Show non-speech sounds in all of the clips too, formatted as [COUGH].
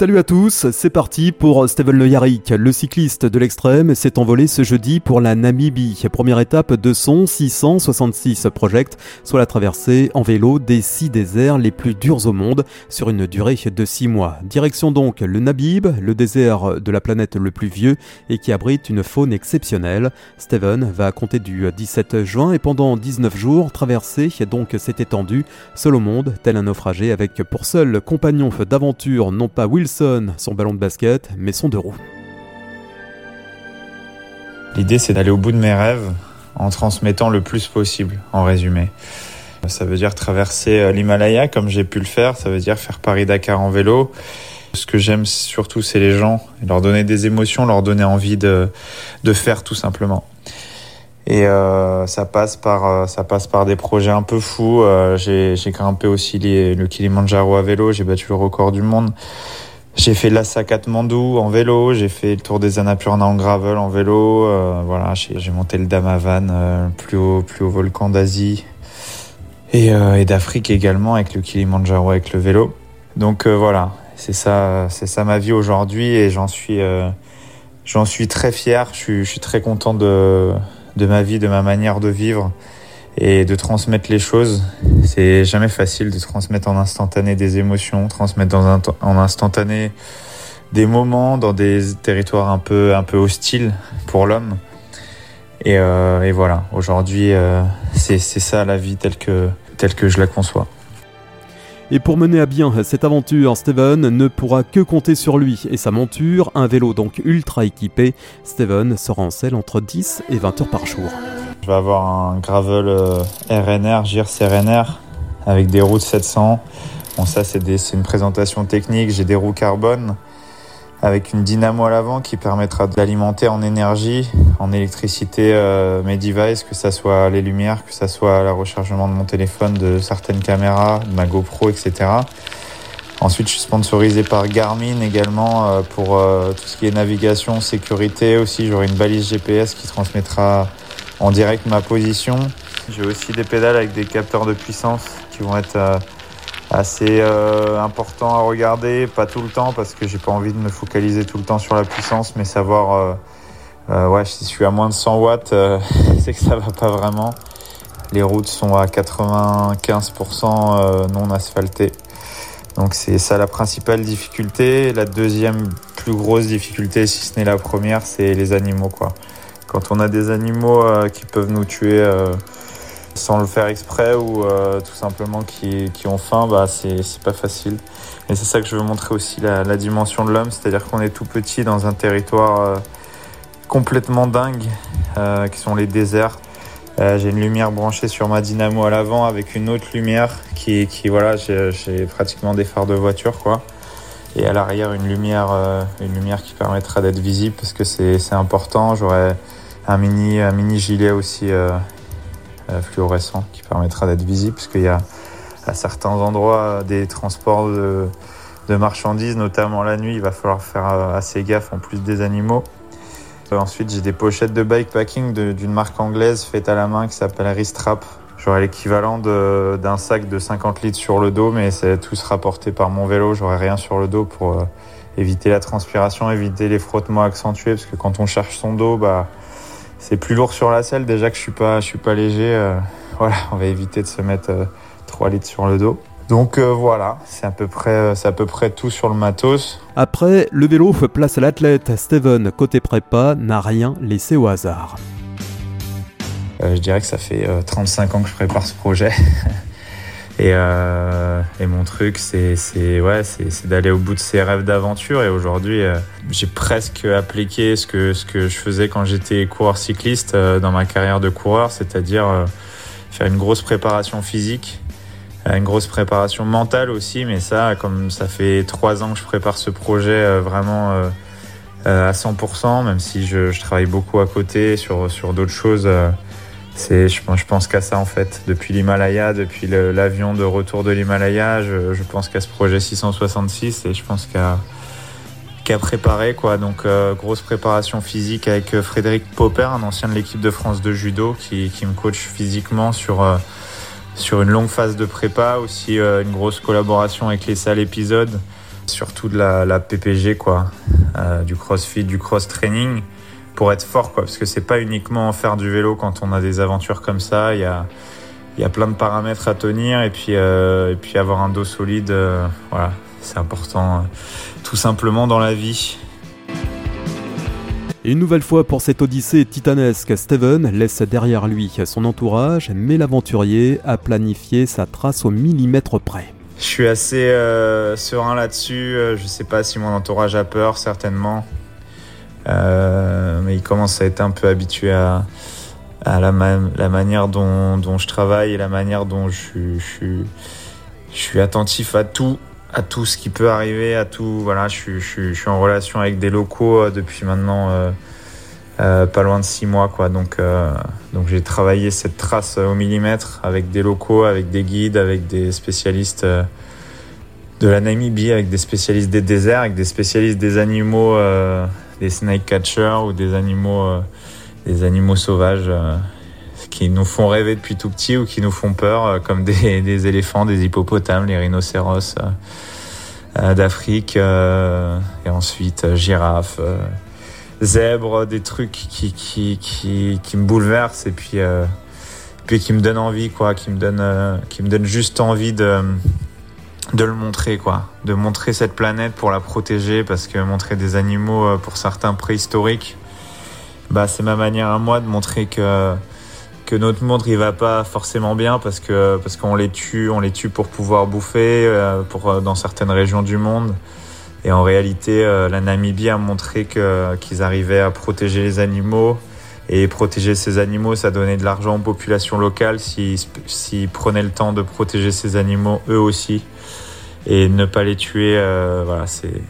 Salut à tous, c'est parti pour Steven Le Yarrick. Le cycliste de l'extrême s'est envolé ce jeudi pour la Namibie. Première étape de son 666 Project, soit la traversée en vélo des six déserts les plus durs au monde sur une durée de six mois. Direction donc le Namib, le désert de la planète le plus vieux et qui abrite une faune exceptionnelle. Steven va compter du 17 juin et pendant 19 jours traverser donc cette étendue seul au monde, tel un naufragé avec pour seul compagnon d'aventure non pas Son ballon de basket, mais son deux roues. L'idée, c'est d'aller au bout de mes rêves en transmettant le plus possible, en résumé. Ça veut dire traverser euh, l'Himalaya comme j'ai pu le faire, ça veut dire faire Paris-Dakar en vélo. Ce que j'aime surtout, c'est les gens, leur donner des émotions, leur donner envie de, de faire tout simplement. Et euh, ça passe par euh, ça passe par des projets un peu fous. J'ai grimpé aussi le Kilimanjaro à vélo, j'ai battu le record du monde. J'ai fait l'Assa Mandou en vélo, j'ai fait le tour des Annapurna en gravel en vélo. Euh, voilà, j'ai monté le Damavan, euh, plus haut plus haut volcan d'Asie et, et d'Afrique également avec le Kilimanjaro avec le vélo. Donc voilà, c'est ça c'est ça ma vie aujourd'hui et j'en suis j'en suis très fier. Je suis, je suis très content de de ma vie, de ma manière de vivre et de transmettre les choses. C'est jamais facile de transmettre en instantané des émotions, transmettre en instantané des moments dans des territoires un peu, un peu hostiles pour l'homme. Et, euh, voilà, aujourd'hui, euh, c'est ça la vie telle que, telle que je la conçois. Et pour mener à bien cette aventure, Steven ne pourra que compter sur lui et sa monture, un vélo donc ultra équipé. Steven sera en selle entre 10 et 20 heures par jour. Vais avoir un gravel euh, RNR, GIRS RNR, avec des roues de 700. Bon, ça, c'est une présentation technique. J'ai des roues carbone avec une dynamo à l'avant qui permettra d'alimenter en énergie, en électricité euh, mes devices, que ça soit les lumières, que ça soit le rechargement de mon téléphone, de certaines caméras, de ma GoPro, etc. Ensuite, je suis sponsorisé par Garmin également euh, pour tout ce qui est navigation, sécurité aussi. J'aurai une balise GPS qui transmettra en direct ma position. J'ai aussi des pédales avec des capteurs de puissance qui vont être euh, assez euh, important à regarder, pas tout le temps parce que j'ai pas envie de me focaliser tout le temps sur la puissance, mais savoir euh, ouais, si je suis à moins de 100 watts, [LAUGHS] c'est que ça va pas vraiment. Les routes sont à 95% euh, non asphaltées. Donc c'est ça la principale difficulté. La deuxième plus grosse difficulté, si ce n'est la première, c'est les animaux quoi. Quand on a des animaux qui peuvent nous tuer sans le faire exprès ou euh, tout simplement qui, qui, ont faim, bah, c'est pas facile. Et c'est ça que je veux montrer aussi, la, la dimension de l'homme, c'est-à-dire qu'on est tout petit dans un territoire euh, complètement dingue, euh, qui sont les déserts. Euh, j'ai une lumière branchée sur ma dynamo à l'avant avec une autre lumière qui, qui voilà, j'ai pratiquement des phares de voiture, quoi. Et à l'arrière, une lumière, euh, une lumière qui permettra d'être visible parce que c'est important. J'aurai un mini, un mini gilet aussi euh, fluorescent qui permettra d'être visible puisqu'il y a à certains endroits des transports de, marchandises, notamment la nuit, il va falloir faire euh, assez gaffe en plus des animaux. Euh, ensuite, j'ai des pochettes de bikepacking d'une marque anglaise faite à la main qui s'appelle Ristrap. J'aurai l'équivalent d'un sac de 50 litres sur le dos, mais c'est tout sera porté par mon vélo. J'aurai rien sur le dos pour euh, éviter la transpiration, éviter les frottements accentués, parce que quand on cherche son dos, bah, c'est plus lourd sur la selle. Déjà que je suis pas, je suis pas léger. Euh, [LAUGHS] voilà, on va éviter de se mettre euh, 3 litres sur le dos. Donc euh, voilà, c'est à peu près, euh, c'est à peu près tout sur le matos. Après, le vélo place à l'athlète. Steven, côté prépa, n'a rien laissé au hasard. Euh, je dirais que ça fait 35 ans que je prépare ce projet. [LAUGHS] Et, euh, et, mon truc, c'est ouais, d'aller au bout de ces rêves d'aventure. Et aujourd'hui, euh, j'ai presque appliqué ce que, ce que je faisais quand j'étais coureur cycliste euh, dans ma carrière de coureur, c'est-à-dire faire une grosse préparation physique, une grosse préparation mentale aussi. Mais ça, comme ça fait trois ans que je prépare ce projet vraiment à 100%, même si je, je, travaille beaucoup à côté sur, sur d'autres choses c'est, je, pense qu'à ça en fait. Depuis l'Himalaya, depuis l'avion de retour de l'Himalaya, je, pense qu'à ce projet 666 et je pense qu'à préparer quoi. Donc euh, grosse préparation physique avec euh, Frédéric Popper, un ancien de l'équipe de France de judo, qui, me coach physiquement sur euh, sur une longue phase de prépa. Aussi une grosse collaboration avec les salles épisodes Surtout de la, PPG, quoi. du crossfit, du cross-training pour être fort, quoi. Parce que c'est pas uniquement faire du vélo quand on a des aventures comme ça. Il y a, il y a plein de paramètres à tenir et puis, et puis avoir un dos solide, voilà, c'est important tout simplement dans la vie. Et une nouvelle fois pour cette odyssée titanesque, Steven laisse derrière lui son entourage, mais l'aventurier a planifié sa trace au millimètre près. Je suis assez euh, serein là-dessus. Euh, je sais pas si mon entourage a peur, certainement. Euh, mais il commence à être un peu habitué à, la, manière dont, je travaille et la manière dont je, suis attentif à tout à tout ce qui peut arriver, à tout. Voilà, je, suis en relation avec des locaux euh, depuis maintenant euh, pas loin de six mois, quoi. Donc, donc j'ai travaillé cette trace au millimètre avec des locaux, avec des guides, avec des spécialistes de la Namibie, avec des spécialistes des déserts, avec des spécialistes des animaux, des snake catchers ou des animaux, des animaux sauvages qui nous font rêver depuis tout petit ou qui nous font peur, euh, comme des, [LAUGHS] éléphants, des hippopotames, les rhinocéros euh, euh, d'Afrique, et ensuite girafes, zèbres, des trucs qui, qui, qui, qui me bouleversent et puis, puis qui me donnent envie, quoi, qui me donnent, qui me donnent juste envie de de le montrer quoi, de montrer cette planète pour la protéger parce que montrer des animaux pour certains préhistoriques, bah c'est ma manière à moi de montrer que que notre monde il va pas forcément bien parce que parce qu'on les tue, on les tue pour pouvoir bouffer euh, pour euh, dans certaines régions du monde. Et en réalité, euh, la Namibie a montré que qu'ils arrivaient à protéger les animaux. Et protéger ces animaux, ça donnait de l'argent aux populations locales s'ils si, prenaient le temps de protéger ces animaux eux aussi et ne pas les tuer. voilà, c'est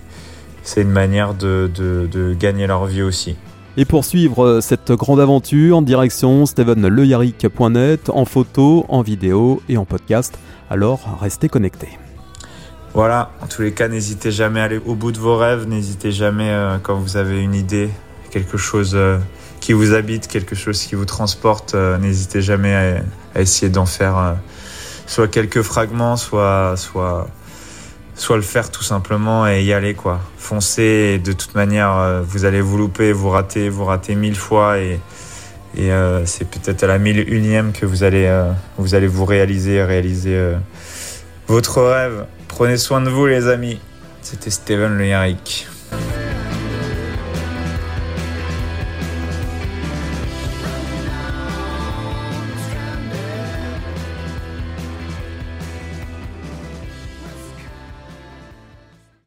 c'est une manière de, de, de gagner leur vie aussi. Et pour suivre euh, cette grande aventure, en direction stevenleyaric.net, en photo, en vidéo et en podcast. Alors restez connectés. Voilà, en tous les cas, n'hésitez jamais à aller au bout de vos rêves, n'hésitez jamais euh, quand vous avez une idée, quelque chose euh, qui vous habite, quelque chose qui vous transporte, n'hésitez jamais à, à essayer d'en faire soit quelques fragments, soit, soit soit le faire tout simplement et y aller quoi. Foncer et de toute manière euh, vous allez vous louper, vous rater, vous rater mille fois et, euh, c'est peut-être à la mille unième que vous allez euh, vous allez vous réaliser, réaliser votre rêve. Prenez soin de vous les amis. C'était Steven Le Yarrick.